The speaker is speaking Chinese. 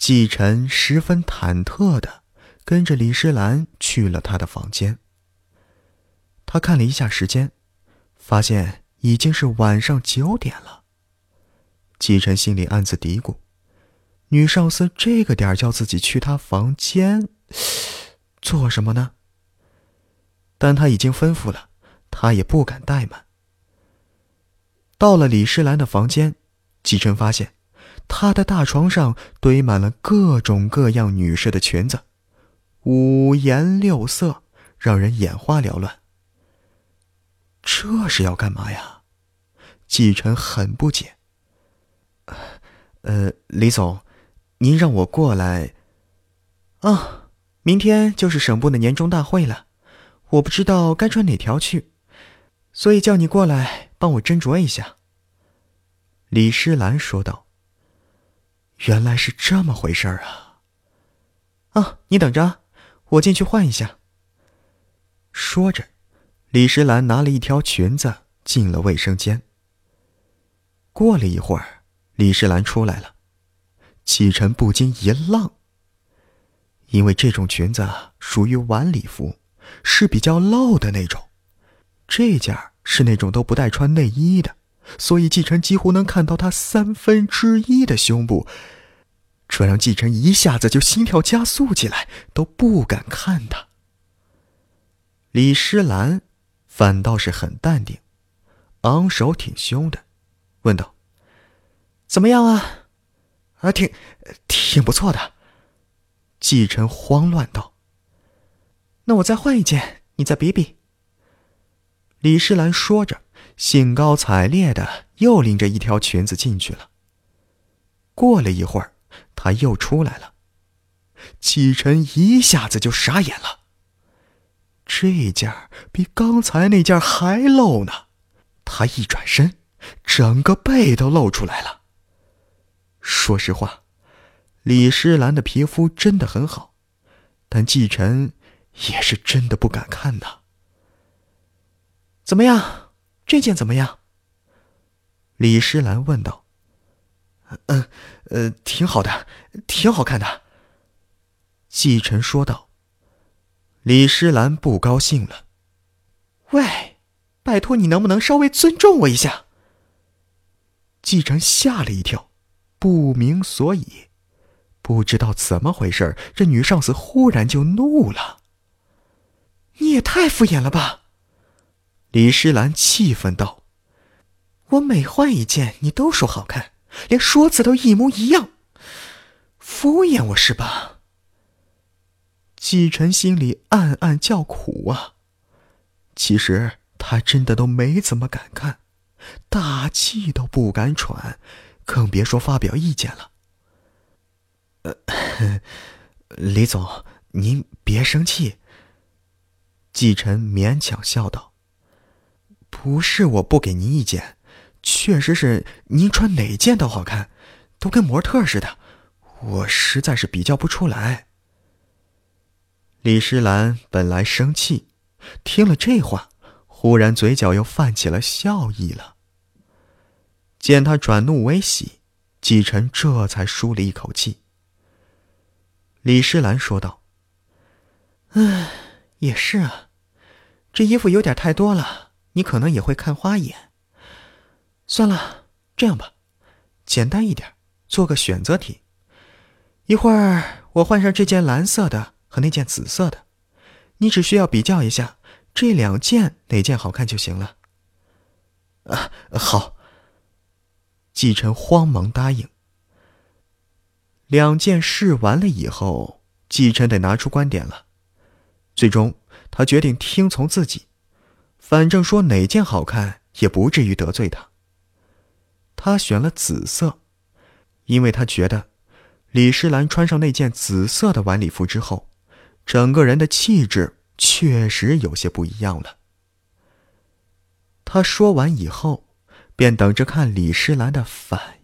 季晨十分忐忑的跟着李诗兰去了他的房间。他看了一下时间，发现已经是晚上九点了。季晨心里暗自嘀咕：“女上司这个点叫自己去她房间，做什么呢？”但他已经吩咐了，他也不敢怠慢。到了李诗兰的房间，季晨发现，他的大床上堆满了各种各样女士的裙子，五颜六色，让人眼花缭乱。这是要干嘛呀？季晨很不解。呃，李总，您让我过来。啊，明天就是省部的年终大会了，我不知道该穿哪条去，所以叫你过来帮我斟酌一下。李诗兰说道。原来是这么回事儿啊！啊，你等着，我进去换一下。说着。李诗兰拿了一条裙子进了卫生间。过了一会儿，李诗兰出来了，启辰不禁一愣。因为这种裙子属于晚礼服，是比较露的那种，这件是那种都不带穿内衣的，所以季晨几乎能看到她三分之一的胸部，这让季晨一下子就心跳加速起来，都不敢看她。李诗兰。反倒是很淡定，昂首挺胸的，问道：“怎么样啊？啊，挺，挺不错的。”季晨慌乱道：“那我再换一件，你再比比。”李诗兰说着，兴高采烈的又拎着一条裙子进去了。过了一会儿，她又出来了，季晨一下子就傻眼了。这件比刚才那件还露呢，他一转身，整个背都露出来了。说实话，李诗兰的皮肤真的很好，但季晨也是真的不敢看呐。怎么样，这件怎么样？李诗兰问道。嗯，呃，挺好的，挺好看的。季晨说道。李诗兰不高兴了，喂，拜托你能不能稍微尊重我一下？季晨吓了一跳，不明所以，不知道怎么回事这女上司忽然就怒了。你也太敷衍了吧！李诗兰气愤道：“我每换一件，你都说好看，连说辞都一模一样，敷衍我是吧？”季晨心里暗暗叫苦啊！其实他真的都没怎么敢看，大气都不敢喘，更别说发表意见了。呃，李总，您别生气。季晨勉强笑道：“不是我不给您意见，确实是您穿哪件都好看，都跟模特似的，我实在是比较不出来。”李诗兰本来生气，听了这话，忽然嘴角又泛起了笑意了。见他转怒为喜，季晨这才舒了一口气。李诗兰说道：“唉，也是啊，这衣服有点太多了，你可能也会看花眼。算了，这样吧，简单一点，做个选择题。一会儿我换上这件蓝色的。”和那件紫色的，你只需要比较一下这两件哪件好看就行了。啊，好。季晨慌忙答应。两件试完了以后，季晨得拿出观点了。最终，他决定听从自己，反正说哪件好看也不至于得罪他。他选了紫色，因为他觉得李诗兰穿上那件紫色的晚礼服之后。整个人的气质确实有些不一样了。他说完以后，便等着看李诗兰的反